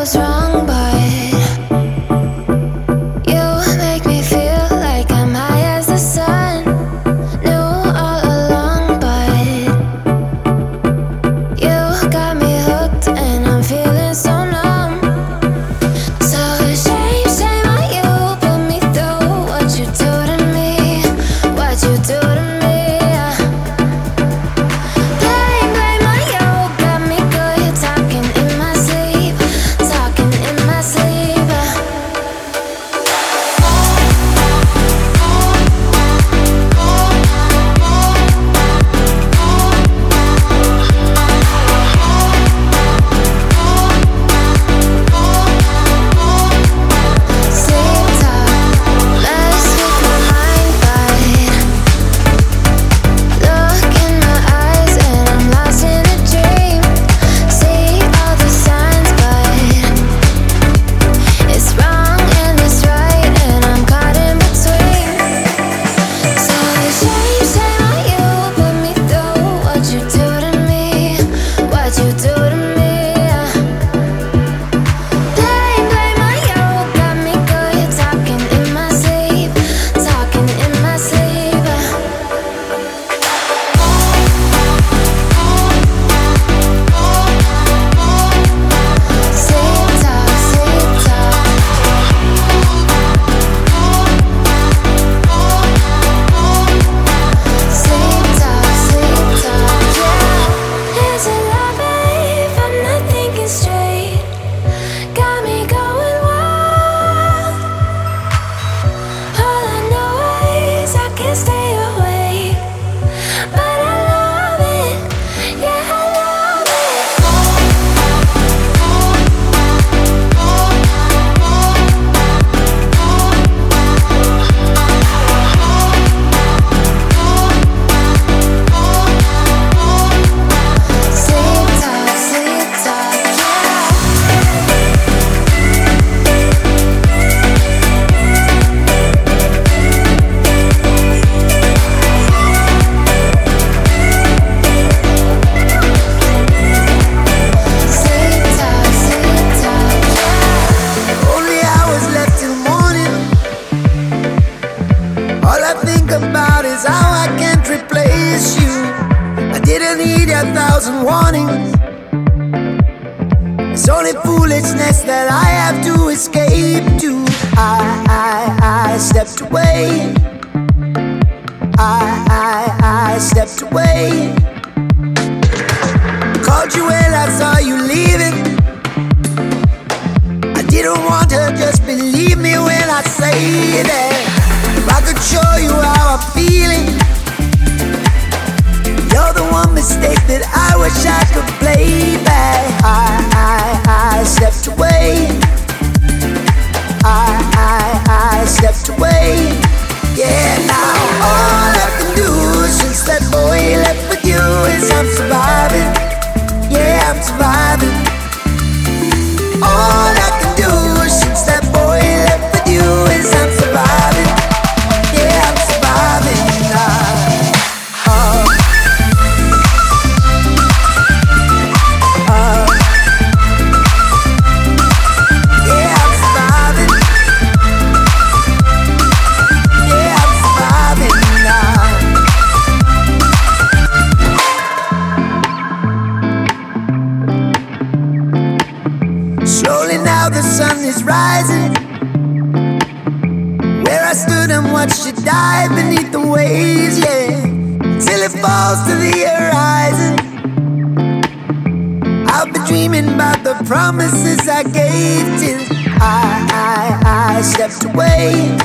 was wrong. watch it die beneath the waves, yeah, till it falls to the horizon. I'll be dreaming about the promises I gave till I, I, I stepped away.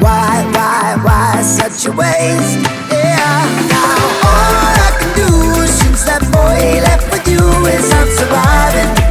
Why, why, why such a waste? Yeah, now all I can do since that boy left with you is I'm surviving.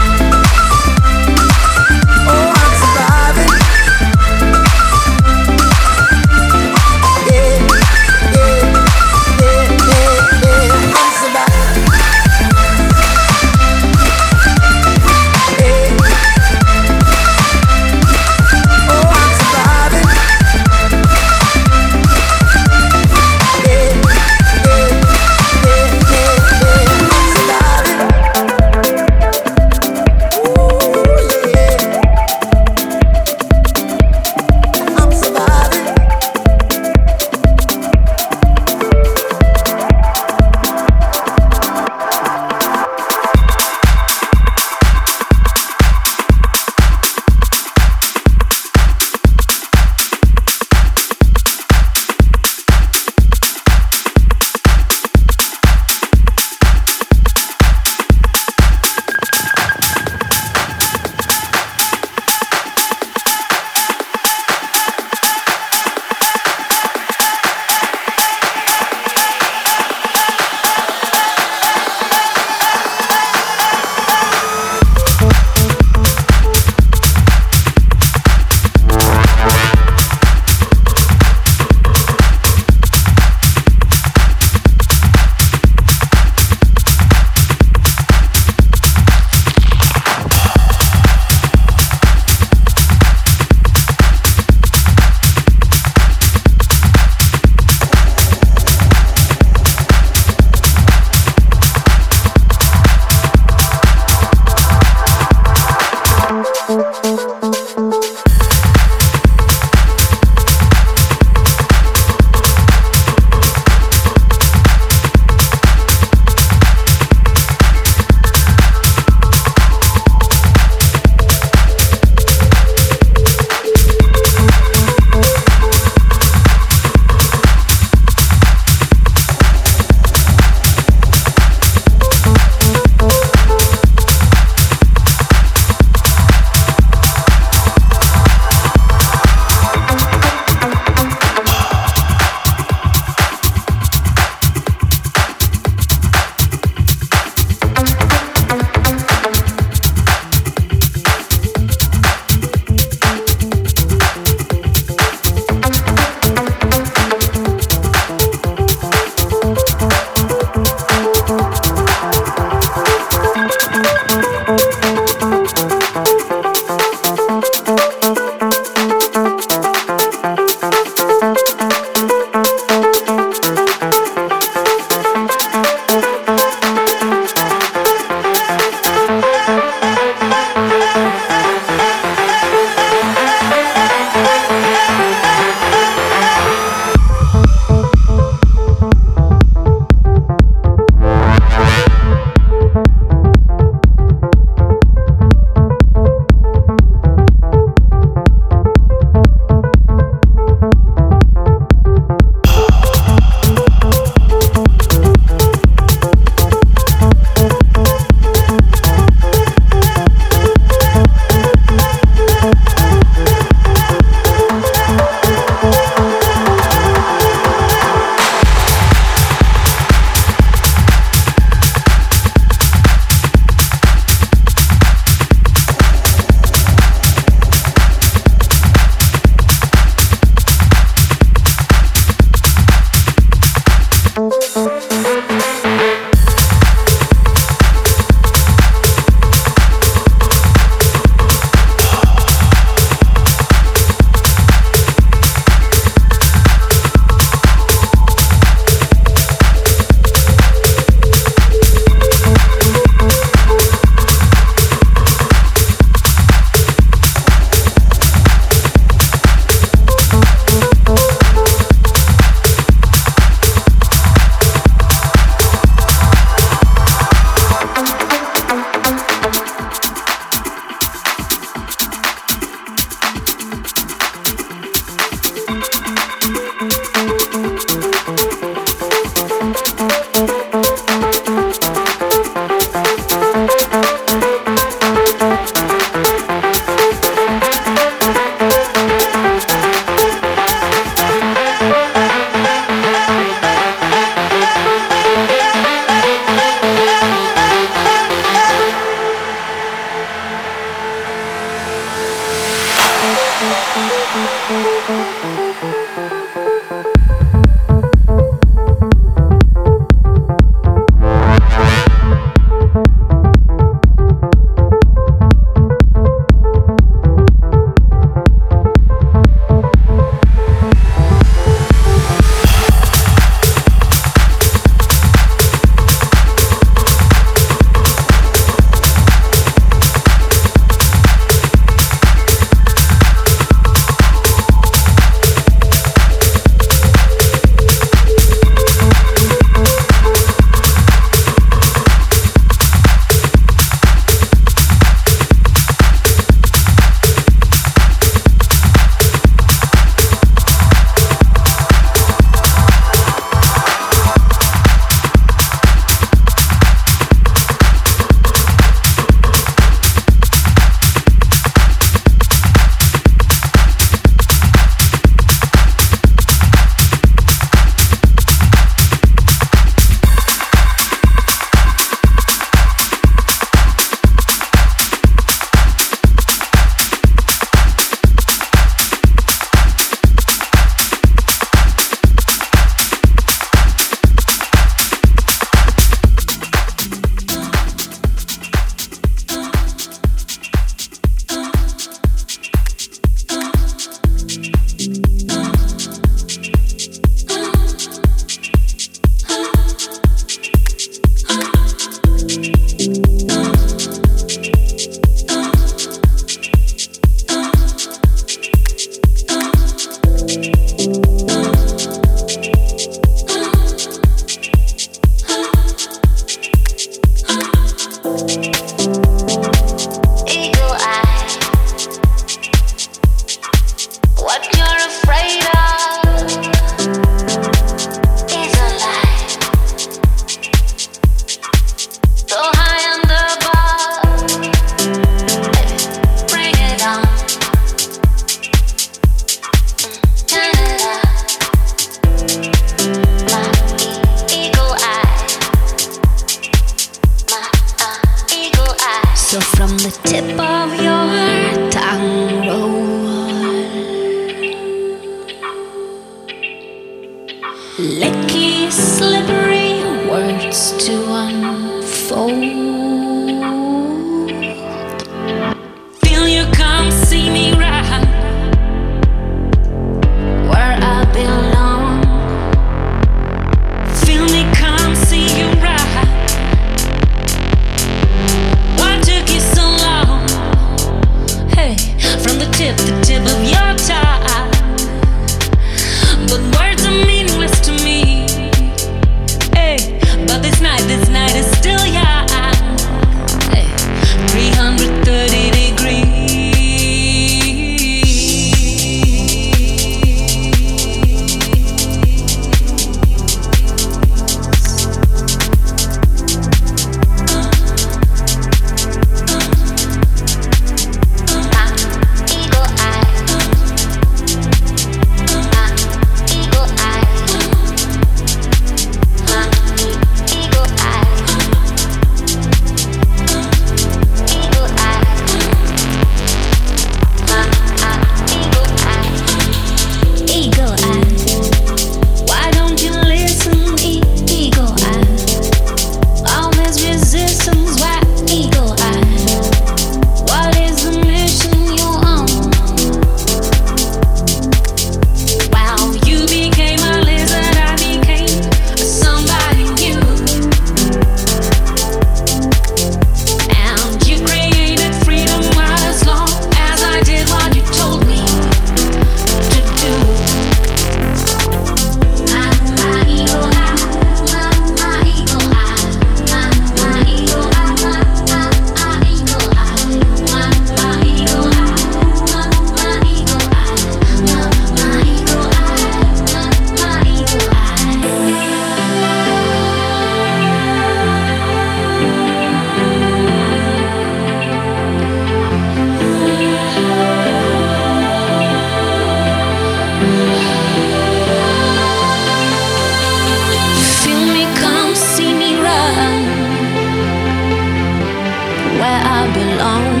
alone.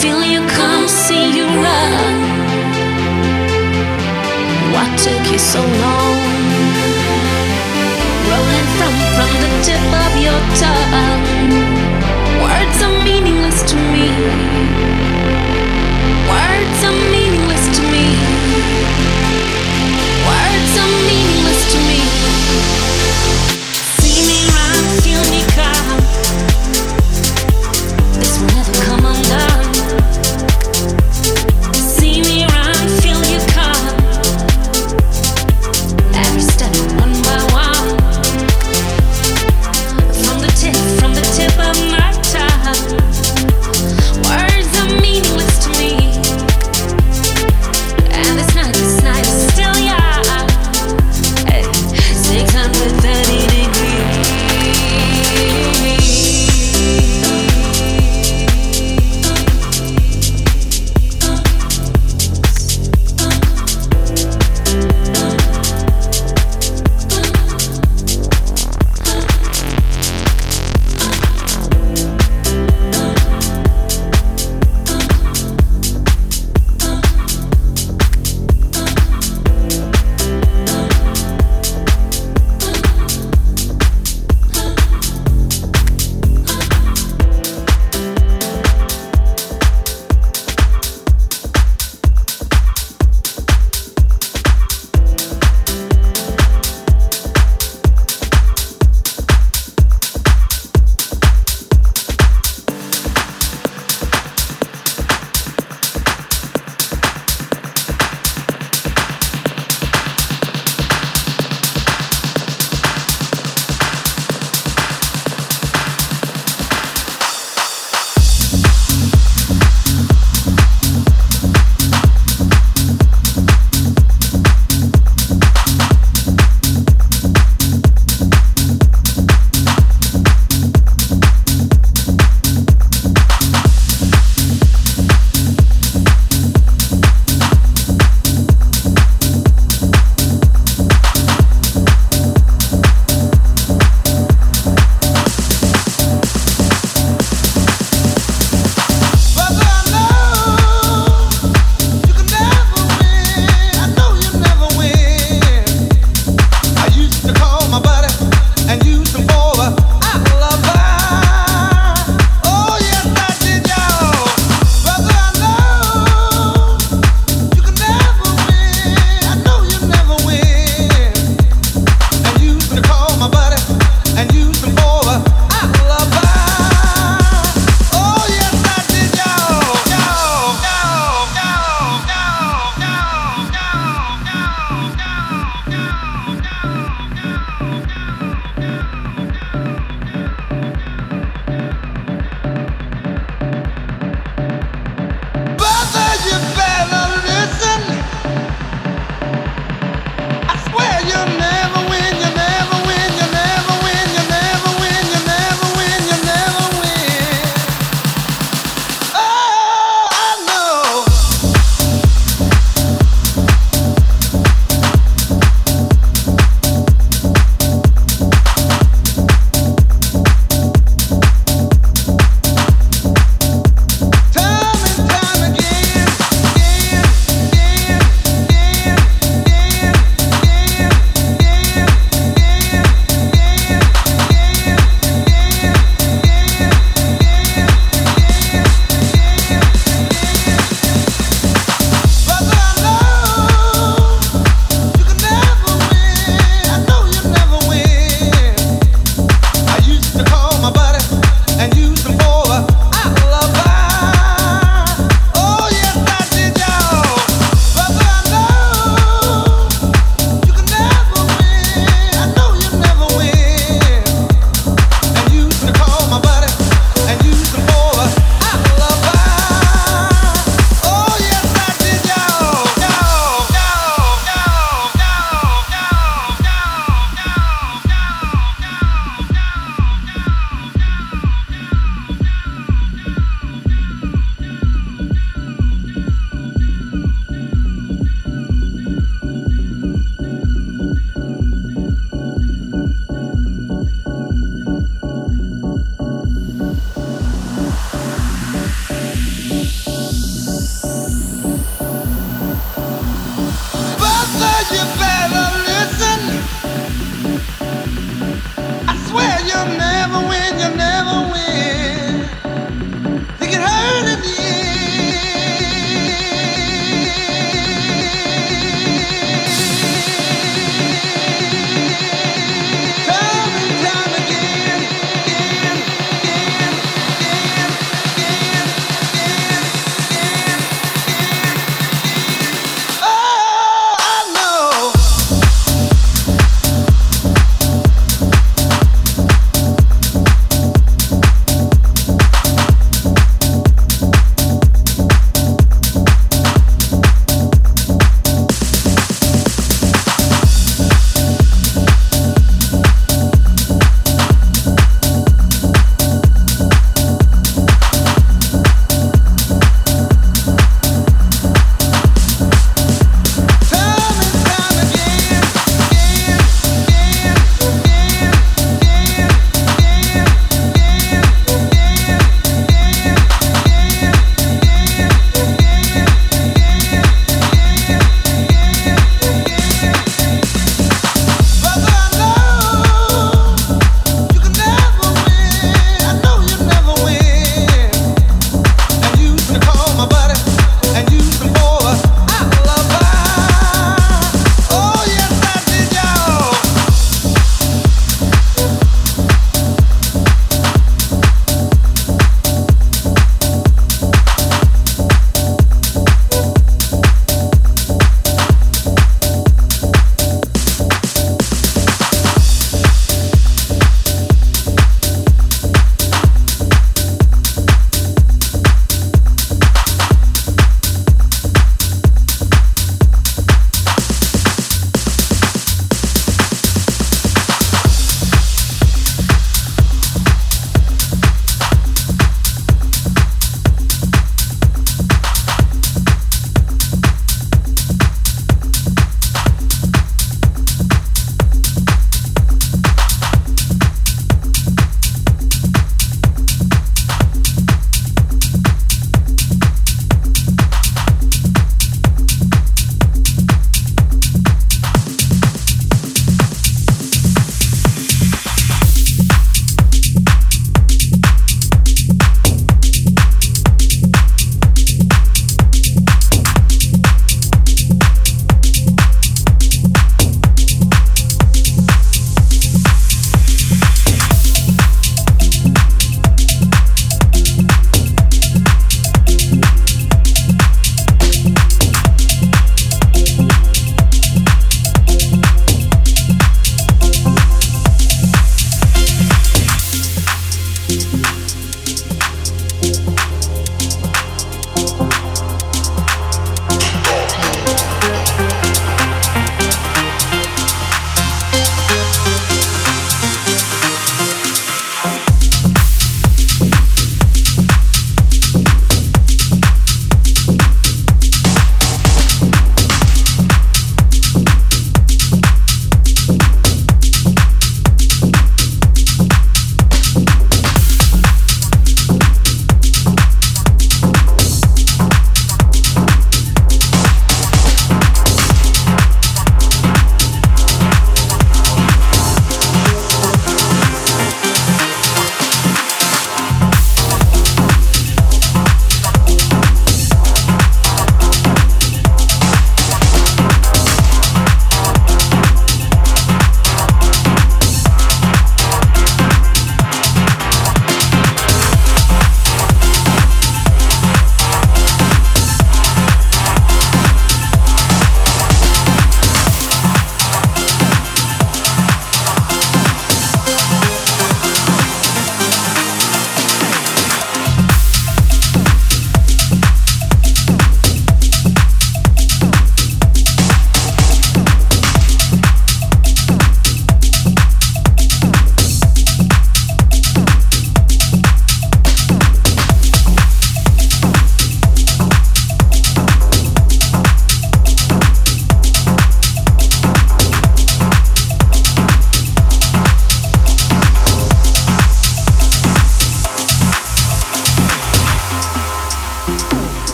Feel you come, see you run. What took you so long?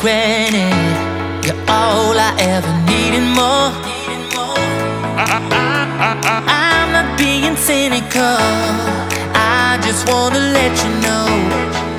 regret. You're all I ever needed more. I'm not being cynical. I just wanna let you know.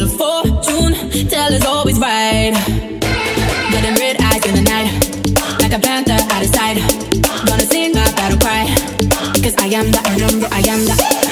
the fortune teller's always right. Getting red eyes in the night, like a panther out of sight. Gonna sing my battle cry, cause I am the, I am the, I am the.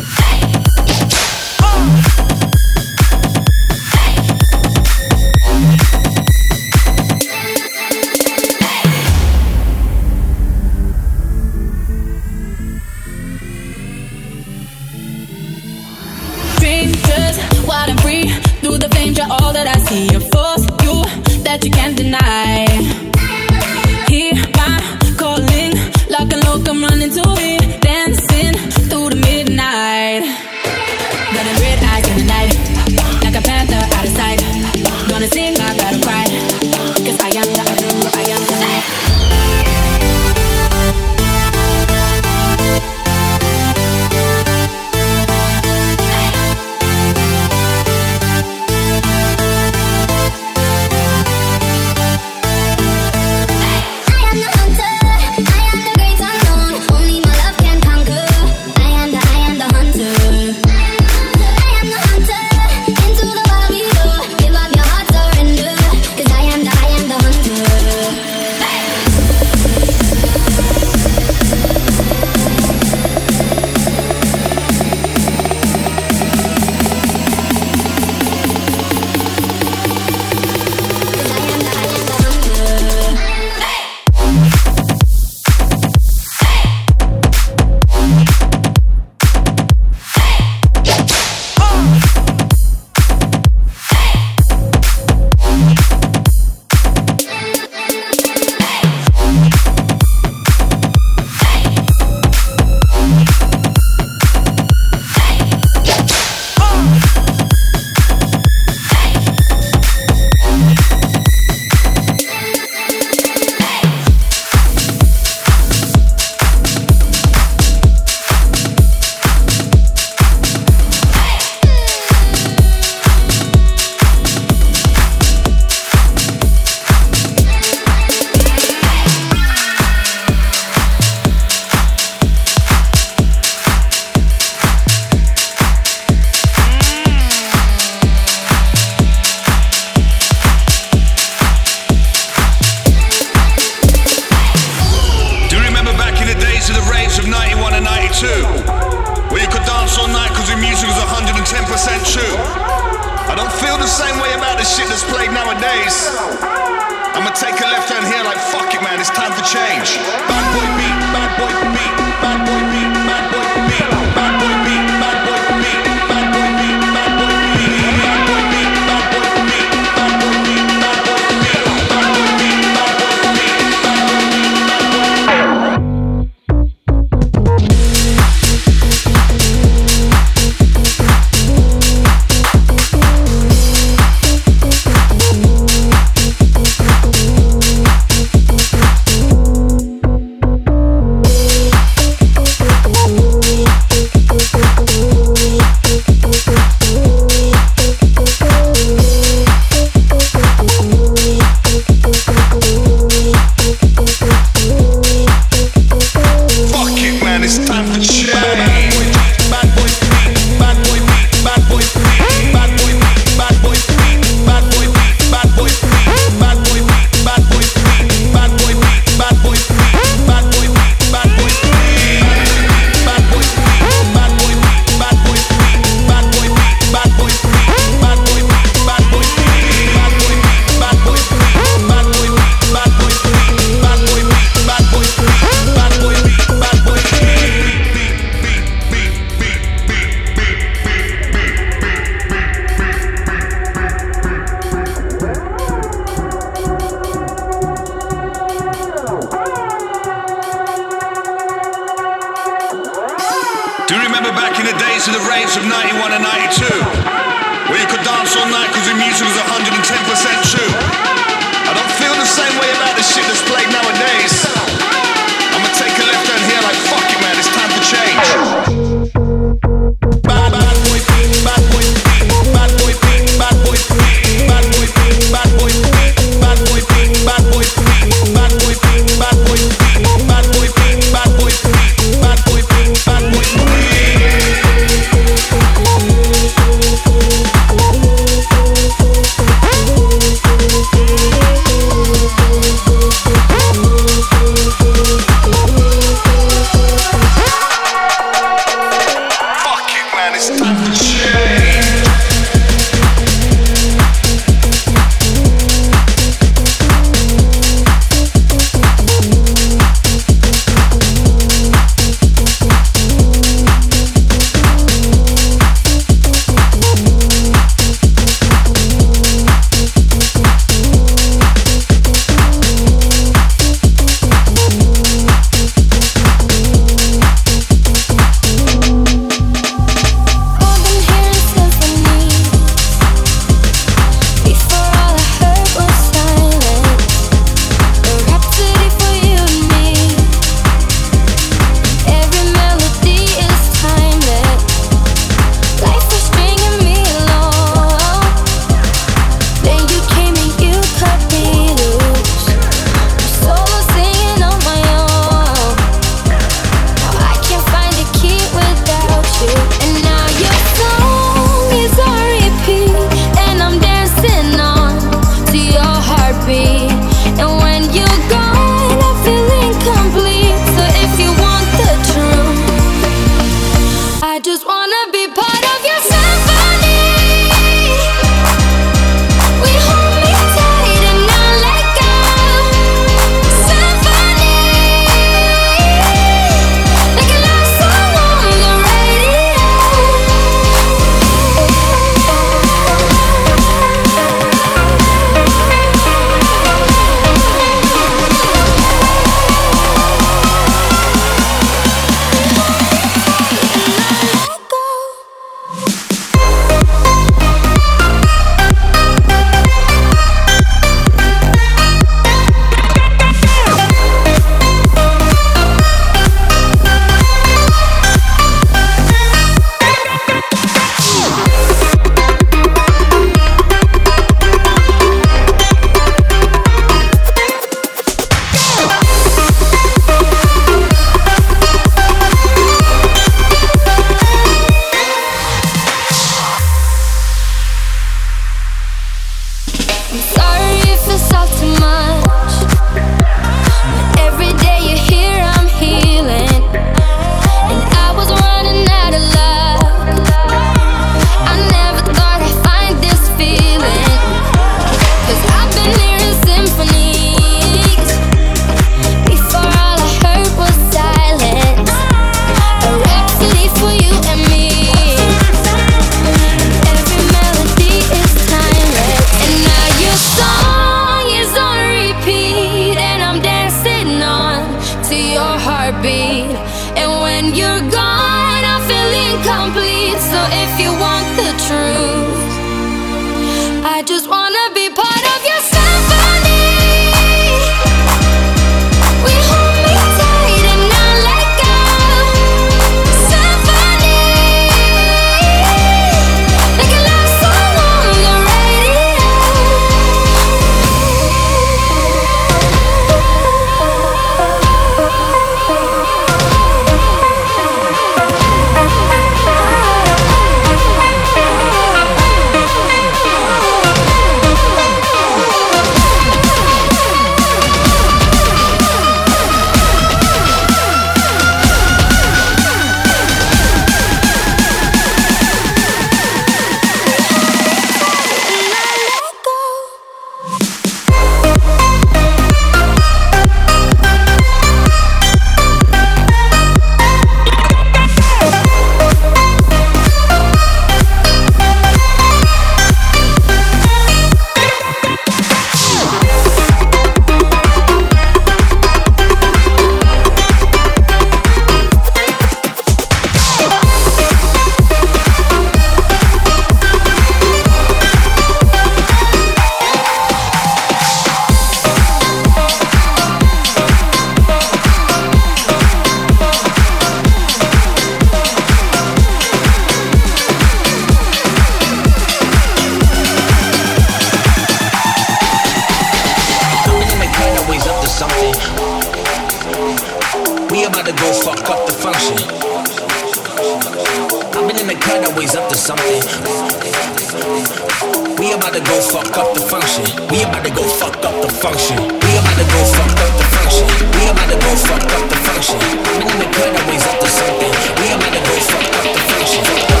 We about to go fuck up the function. We about to go fuck up the function. We about to go fuck up the function. We about to go fuck up the function. I'm in the cut, always up to something. We about to go fuck up the function.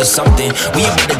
to something. We about to